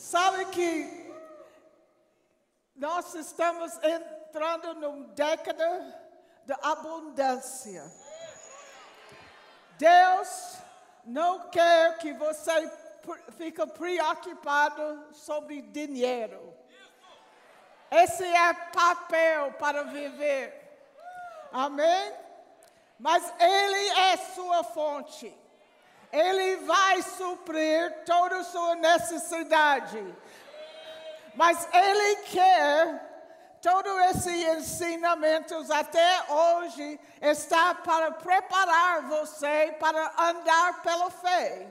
Sabe que nós estamos entrando numa década de abundância. Deus não quer que você fique preocupado sobre dinheiro. Esse é papel para viver. Amém? Mas Ele é sua fonte. Ele vai suprir toda sua necessidade. Mas Ele quer todos esses ensinamentos até hoje está para preparar você para andar pela fé,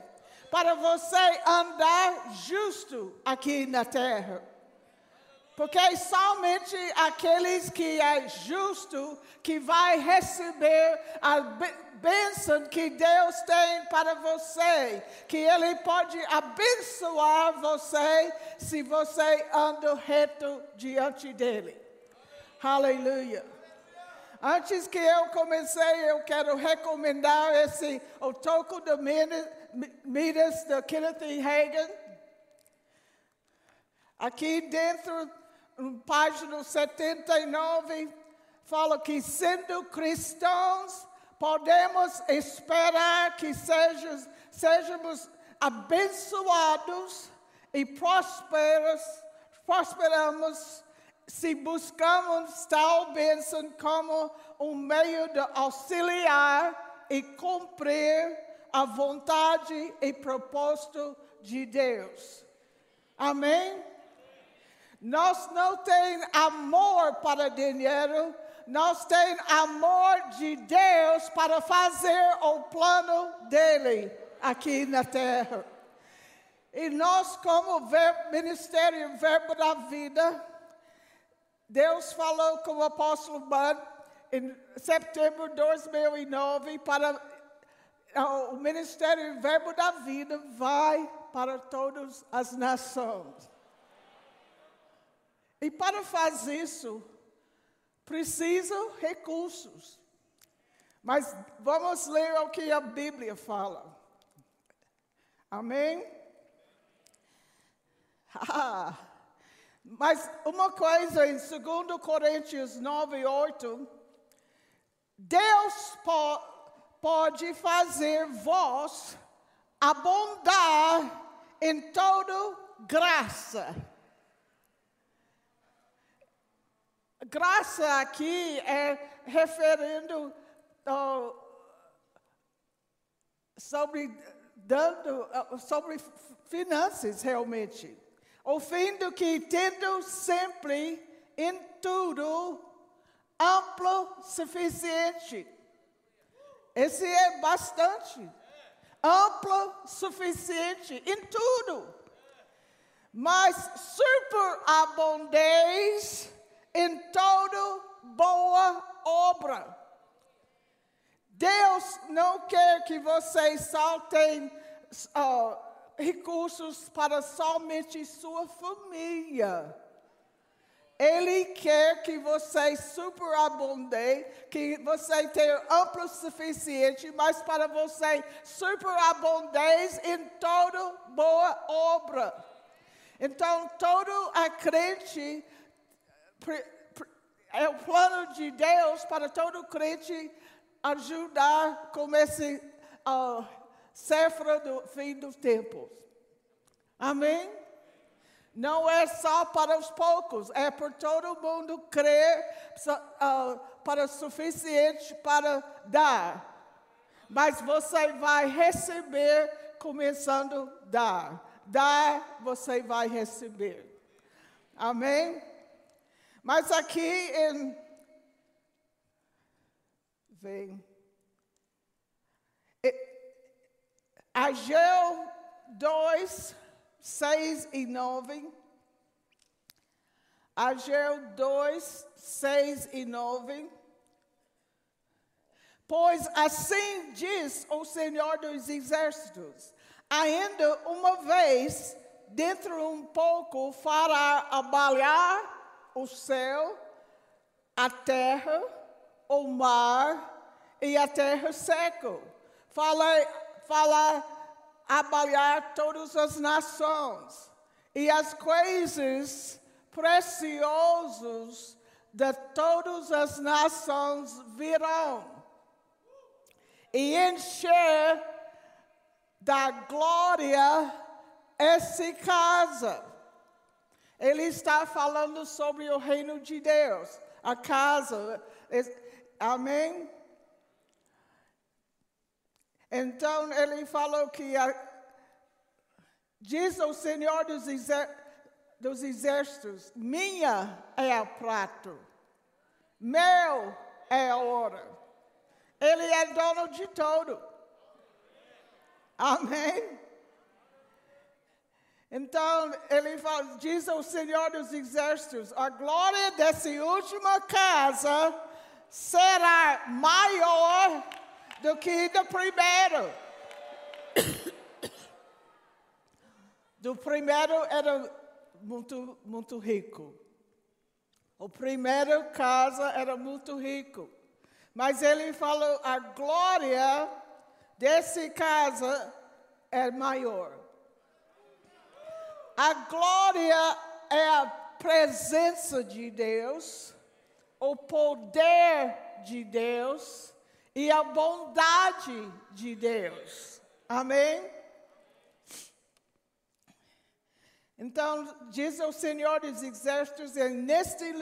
para você andar justo aqui na terra. Porque somente aqueles que é justo que vai receber a bênção que Deus tem para você, que Ele pode abençoar você se você anda reto diante dEle. Aleluia. Antes que eu comecei, eu quero recomendar esse O Toco de Midas, de Kenneth Hagen. Aqui dentro, página 79, fala que sendo cristãos, podemos esperar que sejamos, sejamos abençoados e prosperos, prosperamos se buscamos tal bênção como um meio de auxiliar e cumprir a vontade e propósito de Deus. Amém? Nós não temos amor para dinheiro, nós temos amor de Deus para fazer o plano dele aqui na terra. E nós, como Ministério Verbo da Vida, Deus falou com o apóstolo Bud em setembro de 2009 para o Ministério Verbo da Vida vai para todas as nações. E para fazer isso, precisam recursos. Mas vamos ler o que a Bíblia fala. Amém? Mas uma coisa em 2 Coríntios 9, 8, Deus po pode fazer vós abundar em toda graça Graça aqui é referindo oh, sobre dando sobre finanças realmente. O fim do que tendo sempre em tudo amplo suficiente. Esse é bastante. Amplo suficiente em tudo. Mas superabundez em toda boa obra. Deus não quer que vocês só uh, recursos para somente sua família. Ele quer que você superabunde, que você tenha amplo suficiente, mas para você superabundez em toda boa obra. Então, todo a crente é o plano de Deus para todo crente ajudar com esse uh, do fim dos tempos. Amém? Não é só para os poucos, é para todo mundo crer uh, para o suficiente para dar. Mas você vai receber começando a dar. Dar, você vai receber. Amém? Mas aqui em. Vem. Ageu 2, 6 e 9. Ageu 2, 6 e 9. Pois assim diz o Senhor dos Exércitos: ainda uma vez, dentro um pouco, fará abalhar o céu, a terra, o mar e a terra seca. Fala, fala abalhar todas as nações e as coisas preciosas de todas as nações virão e encher da glória essa casa. Ele está falando sobre o reino de Deus, a casa. Amém? Então ele falou que a, diz o Senhor dos, exer, dos exércitos: minha é a prato, meu é a ouro. Ele é dono de tudo. Amém? Então, ele fala, diz ao Senhor dos Exércitos: a glória dessa última casa será maior do que do primeiro. do primeiro era muito, muito rico. O primeiro casa era muito rico. Mas ele falou: a glória desse casa é maior. A glória é a presença de Deus, o poder de Deus e a bondade de Deus. Amém? Então, diz o Senhor dos Exércitos: neste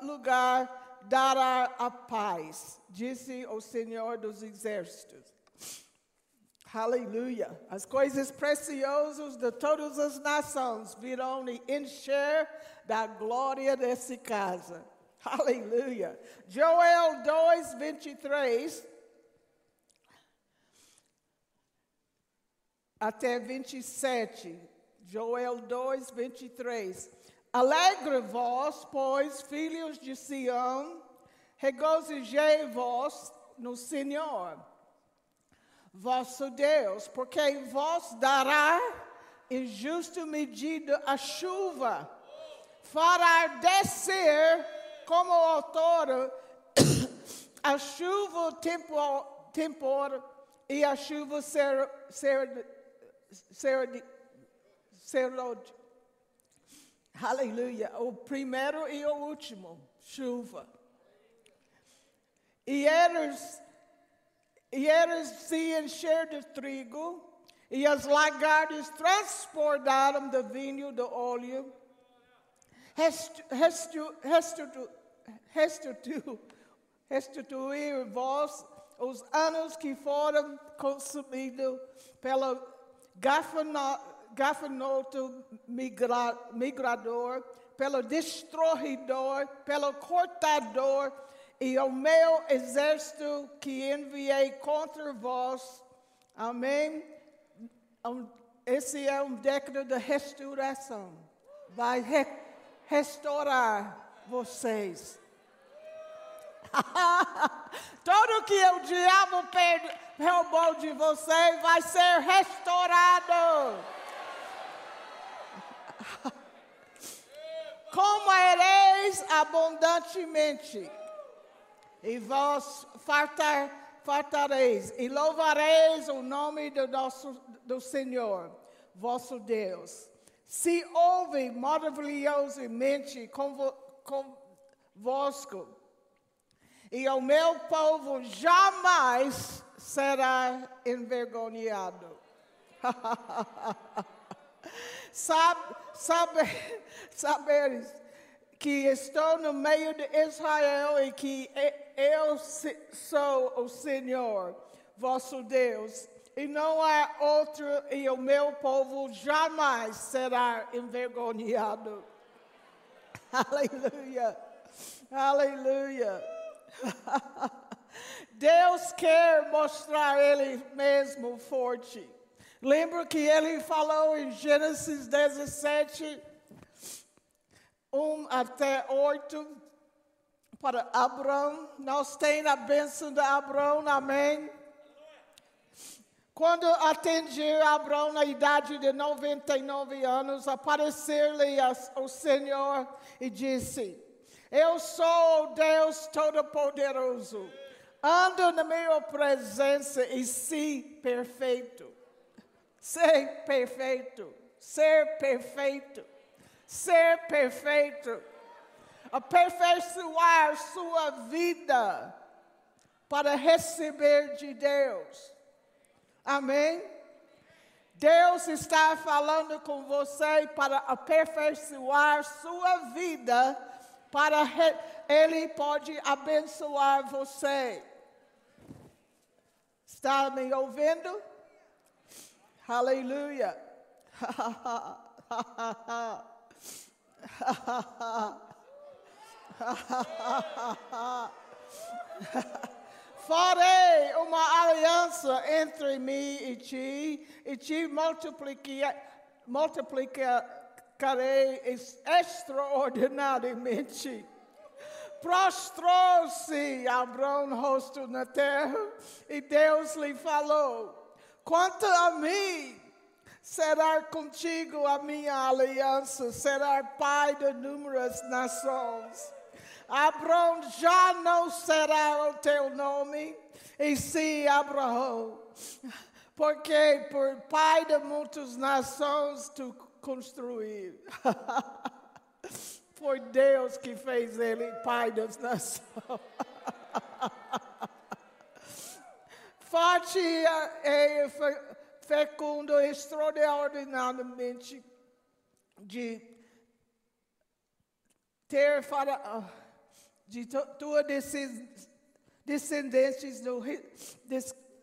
lugar dará a paz, disse o Senhor dos Exércitos. Aleluia. As coisas preciosas de todas as nações virão encher da glória dessa casa. Aleluia. Joel 2, 23 até 27. Joel 2, 23. Alegre-vos, pois, filhos de Sião, regozijei-vos no Senhor, vosso Deus, porque vos dará em justa medida a chuva, fará descer como outono a chuva tempor, tempor e a chuva ser, ser, ser, ser Aleluia. O primeiro e o último, chuva. E eles, e eles se encheram de trigo, e as lagartas transportaram do vinho do óleo. Restituir vós os anos que foram consumidos pelo gafanoto migra, migrador, pelo destruidor, pelo cortador, e o meu exército que enviei contra vós. Amém? Esse é um década de restauração. Vai re restaurar vocês. Tudo que o diabo roubou de vocês vai ser restaurado. Como ereis abundantemente, e vós fartar, fartareis, e louvareis o nome do nosso do Senhor, vosso Deus. Se ouve maravilhosamente convosco, e o meu povo jamais será envergonhado. Sabe, sabe, saberes que estou no meio de Israel e que eu sou o Senhor, vosso Deus, e não há outro, e o meu povo jamais será envergonhado. Aleluia, aleluia. Deus quer mostrar Ele mesmo forte. Lembra que ele falou em Gênesis 17: 1 até 8, para Abraão. Nós temos a bênção de Abraão, amém? Quando atingiu Abraão na idade de 99 anos, apareceu-lhe o Senhor e disse: Eu sou o Deus Todo-Poderoso. Ando na minha presença e se perfeito. Ser perfeito. Ser perfeito. Ser perfeito. Aperfeiçoar sua vida para receber de Deus. Amém? Deus está falando com você para aperfeiçoar sua vida, para Ele pode abençoar você. Está me ouvindo? Aleluia. Farei uma aliança entre mim e ti, e te multiplicarei extraordinariamente. Prostrou-se Abraão rosto na terra, e Deus lhe falou: Quanto a mim, será contigo a minha aliança, será pai de inúmeras nações. Abraão já não será o teu nome, e sim Abraão, porque por pai de muitas nações tu construir. Foi Deus que fez ele pai das nações. Forte e fecundo extraordinariamente de ter para de tua descendentes no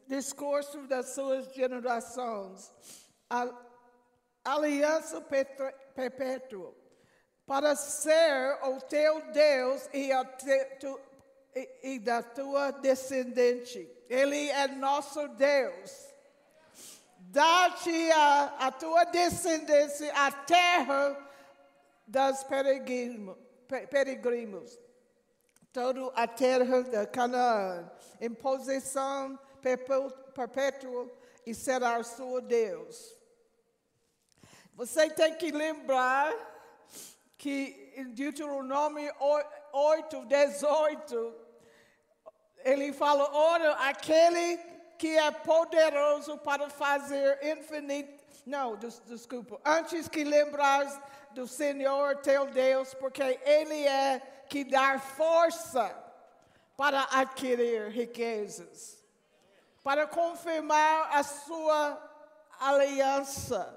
discurso das suas gerações. A aliança perpétua para ser o teu Deus e, te, tu, e, e da tua descendente. Ele é nosso Deus. Dá-te a, a tua descendência a terra das peregrinos. Toda a terra de Canaã, em posição perpétua, e será o seu Deus. Você tem que lembrar que em Deuteronômio 8, 18, ele fala: ora, aquele que é poderoso para fazer infinito. Não, des, desculpa. Antes que lembrares do Senhor teu Deus, porque Ele é que dar força para adquirir riquezas, para confirmar a sua aliança,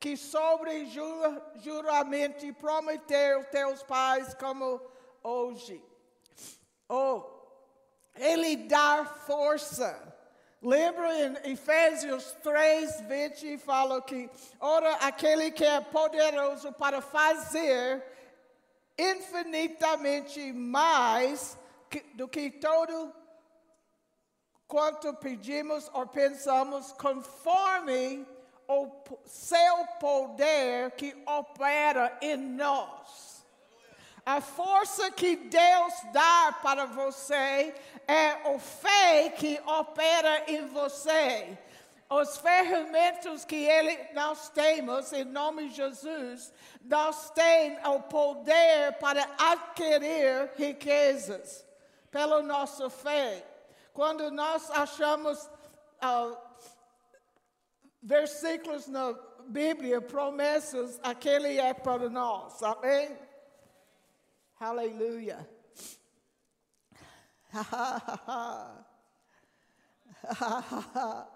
que sobre jur, juramento prometeu teus pais como hoje. Oh, ele dá força. Lembra em Efésios 3, 20, fala que, ora, aquele que é poderoso para fazer infinitamente mais do que todo quanto pedimos ou pensamos, conforme o seu poder que opera em nós. A força que Deus dá para você é o fé que opera em você. Os ferramentas que ele, nós temos, em nome de Jesus, nós temos o poder para adquirir riquezas pela nossa fé. Quando nós achamos uh, versículos na Bíblia, promessas, aquele é para nós. Amém? Aleluia.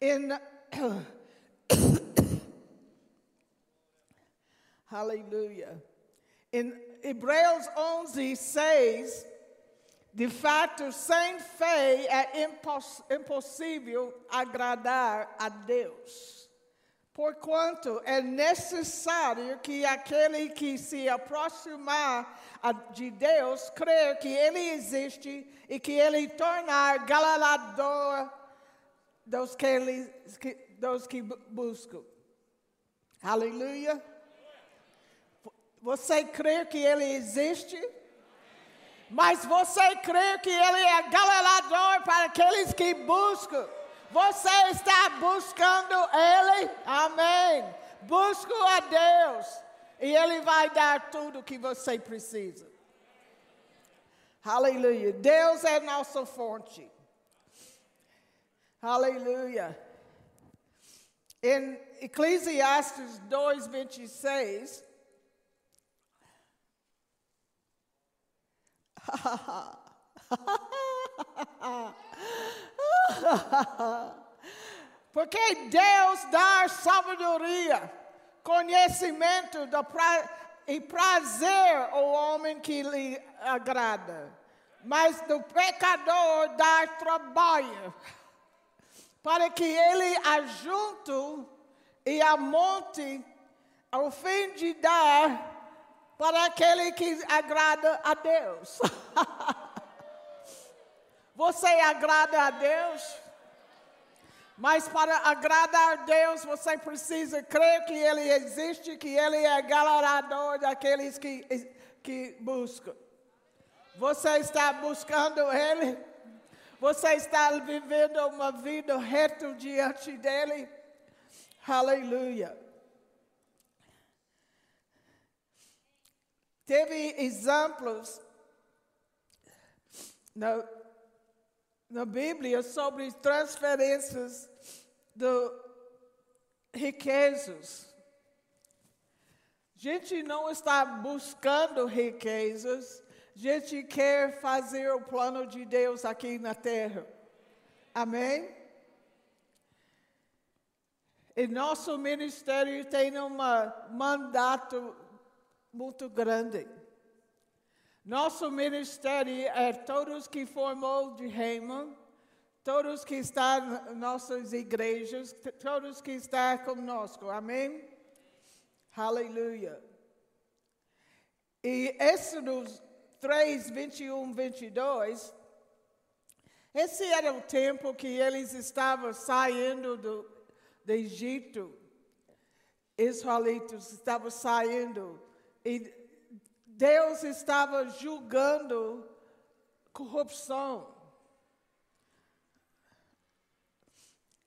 In Aleluia. Em Hebreus 11, 6, de fato, sem fé é imposs impossível agradar a Deus. Porquanto é necessário que aquele que se aproximar de Deus crer que Ele existe e que Ele tornar galardador dos que, dos que buscam. Aleluia. Você crê que ele existe? Mas você crê que ele é galardador para aqueles que buscam? Você está buscando ele? Amém. Busco a Deus e ele vai dar tudo o que você precisa. Aleluia. Deus é nossa fonte. Aleluia. Em Eclesiastes 2, 26. Porque Deus dá sabedoria, conhecimento pra, e prazer ao homem que lhe agrada. Mas do pecador dá trabalho, para que ele ajunte e amonte ao fim de dar para aquele que agrada a Deus. Você agrada a Deus? Mas para agradar a Deus, você precisa crer que Ele existe, que Ele é galardador daqueles que, que buscam. Você está buscando Ele? Você está vivendo uma vida reta diante dEle? Aleluia. Teve exemplos na, na Bíblia sobre transferências de riquezas. A gente não está buscando riquezas, gente quer fazer o plano de Deus aqui na terra. Amém? E nosso ministério tem um mandato muito grande. Nosso ministério é todos que formou de Rema, todos que estão nas nossas igrejas, todos que estão conosco. Amém? Aleluia. E Êxodo 3, 21, 22, esse era o tempo que eles estavam saindo do, do Egito. Israelitas estavam saindo e Deus estava julgando corrupção.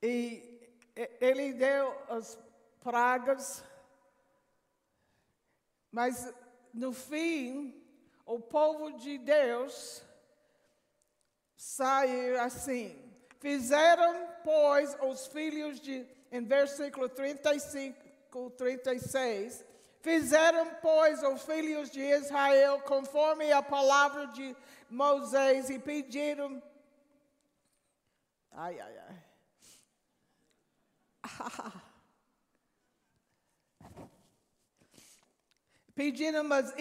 E ele deu as pragas, mas no fim, o povo de Deus saiu assim. Fizeram, pois, os filhos de, em versículo 35, 36, Fizeram, pois, os filhos de Israel conforme a palavra de Moisés e pediram. Ai, ai, ai. pediram aos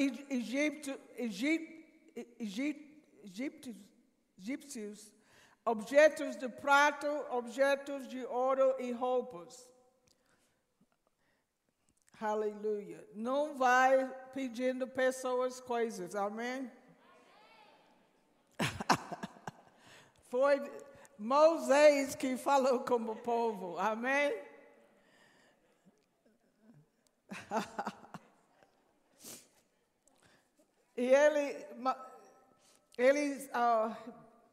egípcios objetos de prata, objetos de ouro e roupas. Aleluia. Não vai pedindo pessoas coisas, amém? Foi Moisés que falou com o povo, amém? e ele, eles uh,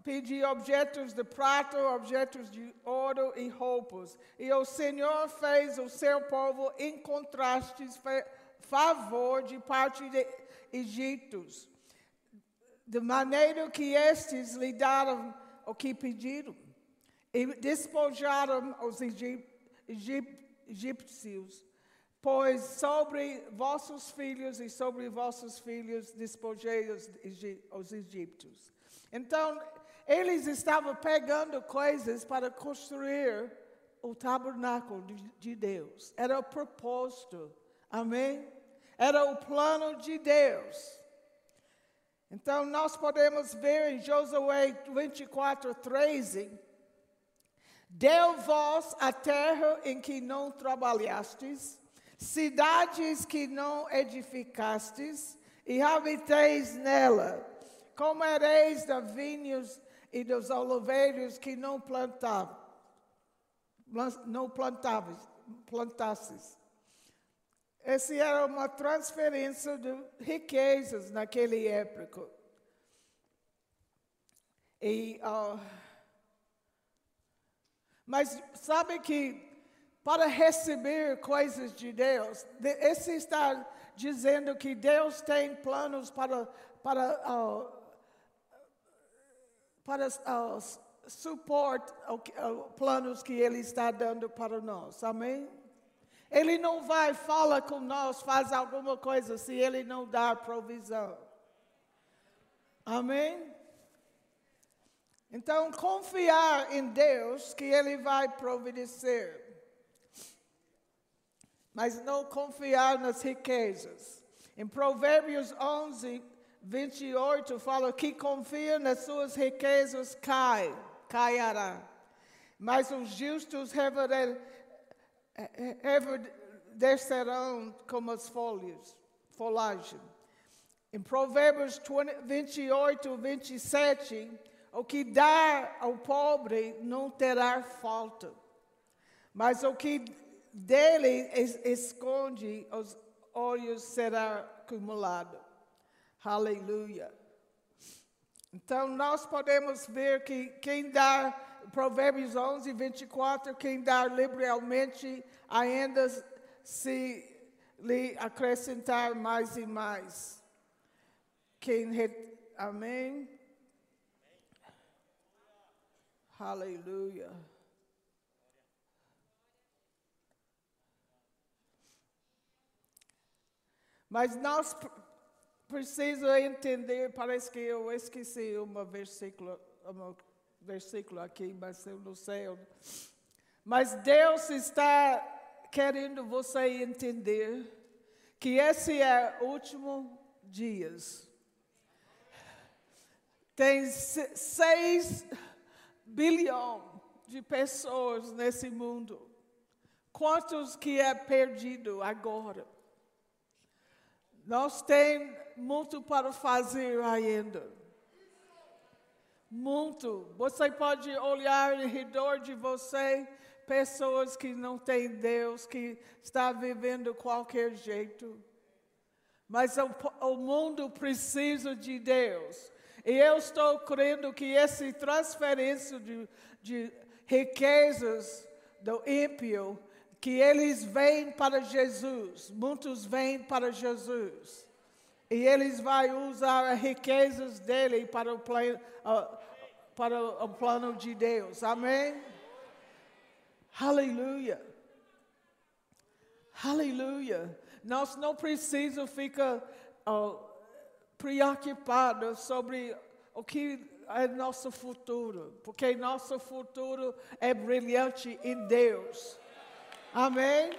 pedi objetos de prata, objetos de ouro e roupas. E o Senhor fez o seu povo em contrastes favor de parte de egípcios, de maneira que estes lhe deram o que pediram. E despojaram os egípcios, pois sobre vossos filhos e sobre vossos filhos despojei os, os egípcios. Então, eles estavam pegando coisas para construir o tabernáculo de, de Deus. Era o propósito. Amém? Era o plano de Deus. Então, nós podemos ver em Josué 24, 13: Deu vós a terra em que não trabalhastes, cidades que não edificastes, e habiteis nela. Comereis da vinhos e dos oliveiros que não plantavam, não plantavam, plantasses. Essa era uma transferência de riquezas naquele época. E, uh, mas sabe que para receber coisas de Deus, esse está dizendo que Deus tem planos para, para, uh, para uh, suporte uh, planos que Ele está dando para nós. Amém? Ele não vai falar com nós, faz alguma coisa se Ele não dar provisão. Amém? Então, confiar em Deus que Ele vai providenciar. Mas não confiar nas riquezas. Em Provérbios 11, 28, fala que confia nas suas riquezas cai, cairá. Mas os justos reverem descerão como as folhas, folhagem. Em Provérbios 20, 28, 27, o que dá ao pobre não terá falta, mas o que dele esconde os olhos será acumulado. Aleluia. Então, nós podemos ver que quem dá Provérbios 11, 24, quem dá liberalmente, ainda se lhe acrescentar mais e mais. Quem, amém? Aleluia. Mas nós precisamos entender, parece que eu esqueci uma versículo, uma versículo aqui, mas eu não sei. Mas Deus está querendo você entender que esse é o último dias. Tem seis bilhões de pessoas nesse mundo. Quantos que é perdido agora? Nós temos muito para fazer ainda. Muito. Você pode olhar em redor de você pessoas que não têm Deus, que está vivendo qualquer jeito. Mas o, o mundo precisa de Deus. E eu estou crendo que essa transferência de, de riquezas do ímpio, que eles vêm para Jesus, muitos vêm para Jesus. E eles vão usar as riquezas dele para o, plano, para o plano de Deus. Amém? Aleluia. Aleluia. Nós não precisamos ficar preocupados sobre o que é nosso futuro, porque nosso futuro é brilhante em Deus. Amém?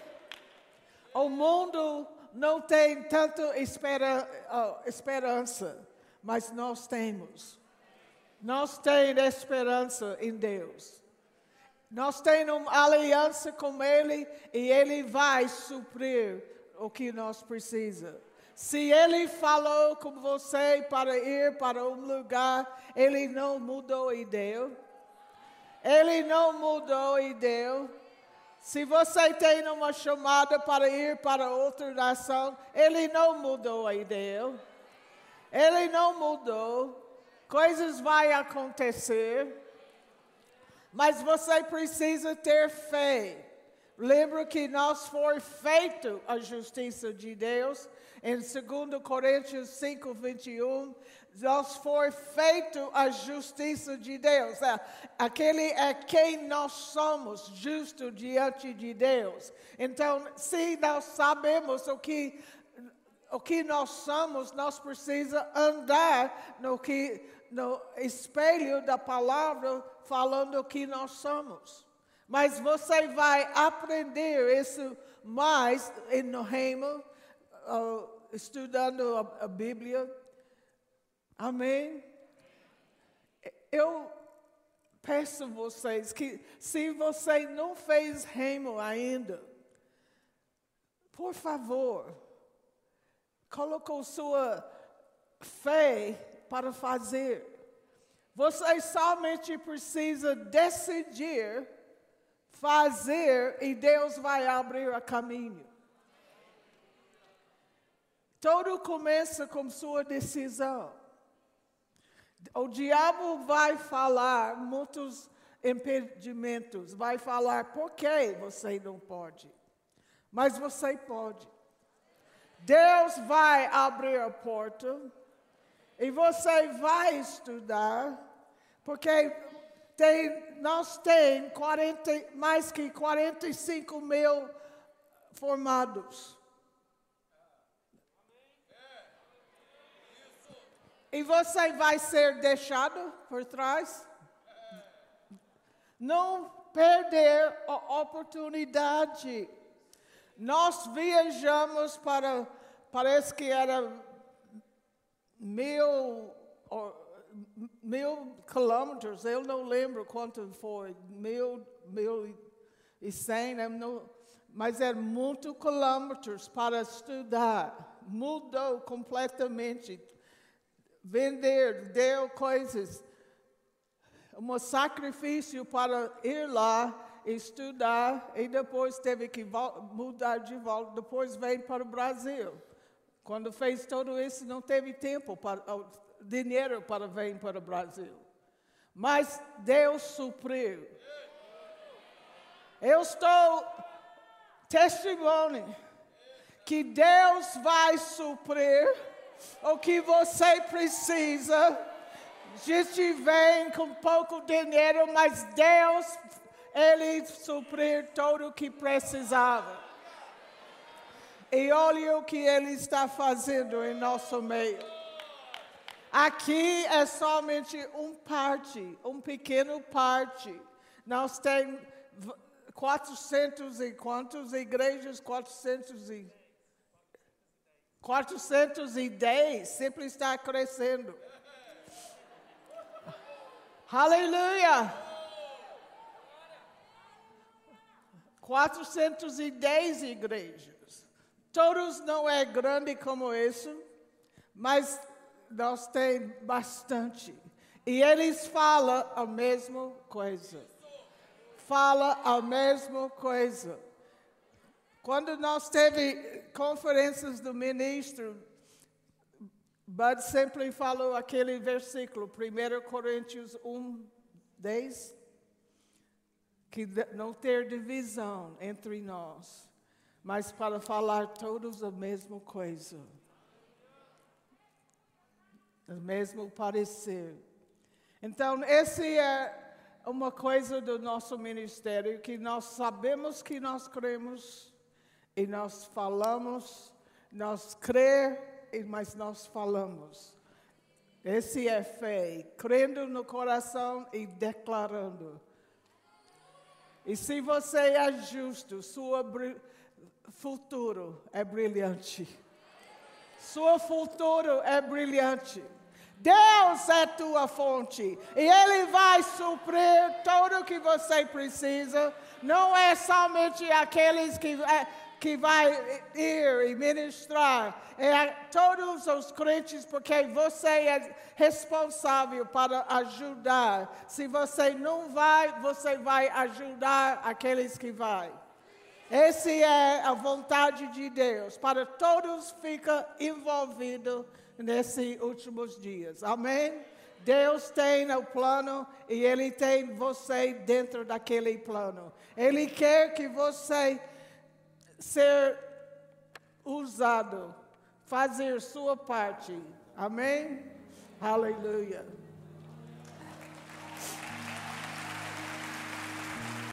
O mundo não tem tanto espera, uh, esperança, mas nós temos. Nós temos esperança em Deus. Nós temos uma aliança com Ele e Ele vai suprir o que nós precisamos. Se Ele falou com você para ir para um lugar, Ele não mudou a ideia. Ele não mudou a ideia. Se você tem uma chamada para ir para outra nação, ele não mudou a ideia. Ele não mudou. Coisas vão acontecer. Mas você precisa ter fé. Lembra que nós foi feito a justiça de Deus em 2 Coríntios 5, 21 nós foi feito a justiça de Deus. É, aquele é quem nós somos, justo diante de Deus. Então, se nós sabemos o que o que nós somos, nós precisamos andar no que no espelho da palavra falando o que nós somos. Mas você vai aprender isso mais no reino, uh, estudando a, a Bíblia, Amém? Eu peço vocês que, se você não fez remo ainda, por favor, colocou sua fé para fazer. Você somente precisa decidir fazer e Deus vai abrir o caminho. Tudo começa com sua decisão. O diabo vai falar muitos impedimentos, vai falar por que você não pode. Mas você pode. Deus vai abrir a porta e você vai estudar, porque tem, nós temos 40, mais que 45 mil formados. E você vai ser deixado por trás? Não perder a oportunidade. Nós viajamos para, parece que era mil, mil quilômetros, eu não lembro quanto foi, mil, mil e cem, mas é muito quilômetros para estudar. Mudou completamente vender, deu coisas, um sacrifício para ir lá estudar e depois teve que mudar de volta, depois veio para o Brasil. Quando fez tudo isso, não teve tempo, para, dinheiro para vir para o Brasil. Mas Deus supriu. Eu estou testemunho que Deus vai suprir o que você precisa. Gente vem com pouco dinheiro, mas Deus, Ele suprir tudo o que precisava. E olha o que Ele está fazendo em nosso meio. Aqui é somente um parte, um pequeno parte. Nós temos 400 e quantos igrejas? 400 e 410 sempre está crescendo. Aleluia! 410 igrejas. Todos não é grande como isso, mas nós tem bastante. E eles falam a mesma coisa. Fala a mesma coisa. Quando nós teve conferências do ministro, Bud sempre falou aquele versículo, 1 Coríntios 1, 10, que não ter divisão entre nós, mas para falar todos a mesma coisa, o mesmo parecer. Então, esse é uma coisa do nosso ministério que nós sabemos que nós cremos e nós falamos, nós crer, mas nós falamos. Esse é fé, crendo no coração e declarando. E se você é justo, seu futuro é brilhante. Seu futuro é brilhante. Deus é tua fonte e Ele vai suprir tudo o que você precisa. Não é somente aqueles que é, que vai ir e ministrar é a todos os crentes, porque você é responsável para ajudar. Se você não vai, você vai ajudar aqueles que vai. Essa é a vontade de Deus, para todos ficar envolvidos nesses últimos dias. Amém? Deus tem o plano e Ele tem você dentro daquele plano. Ele quer que você ser usado, fazer sua parte. Amém? Aleluia.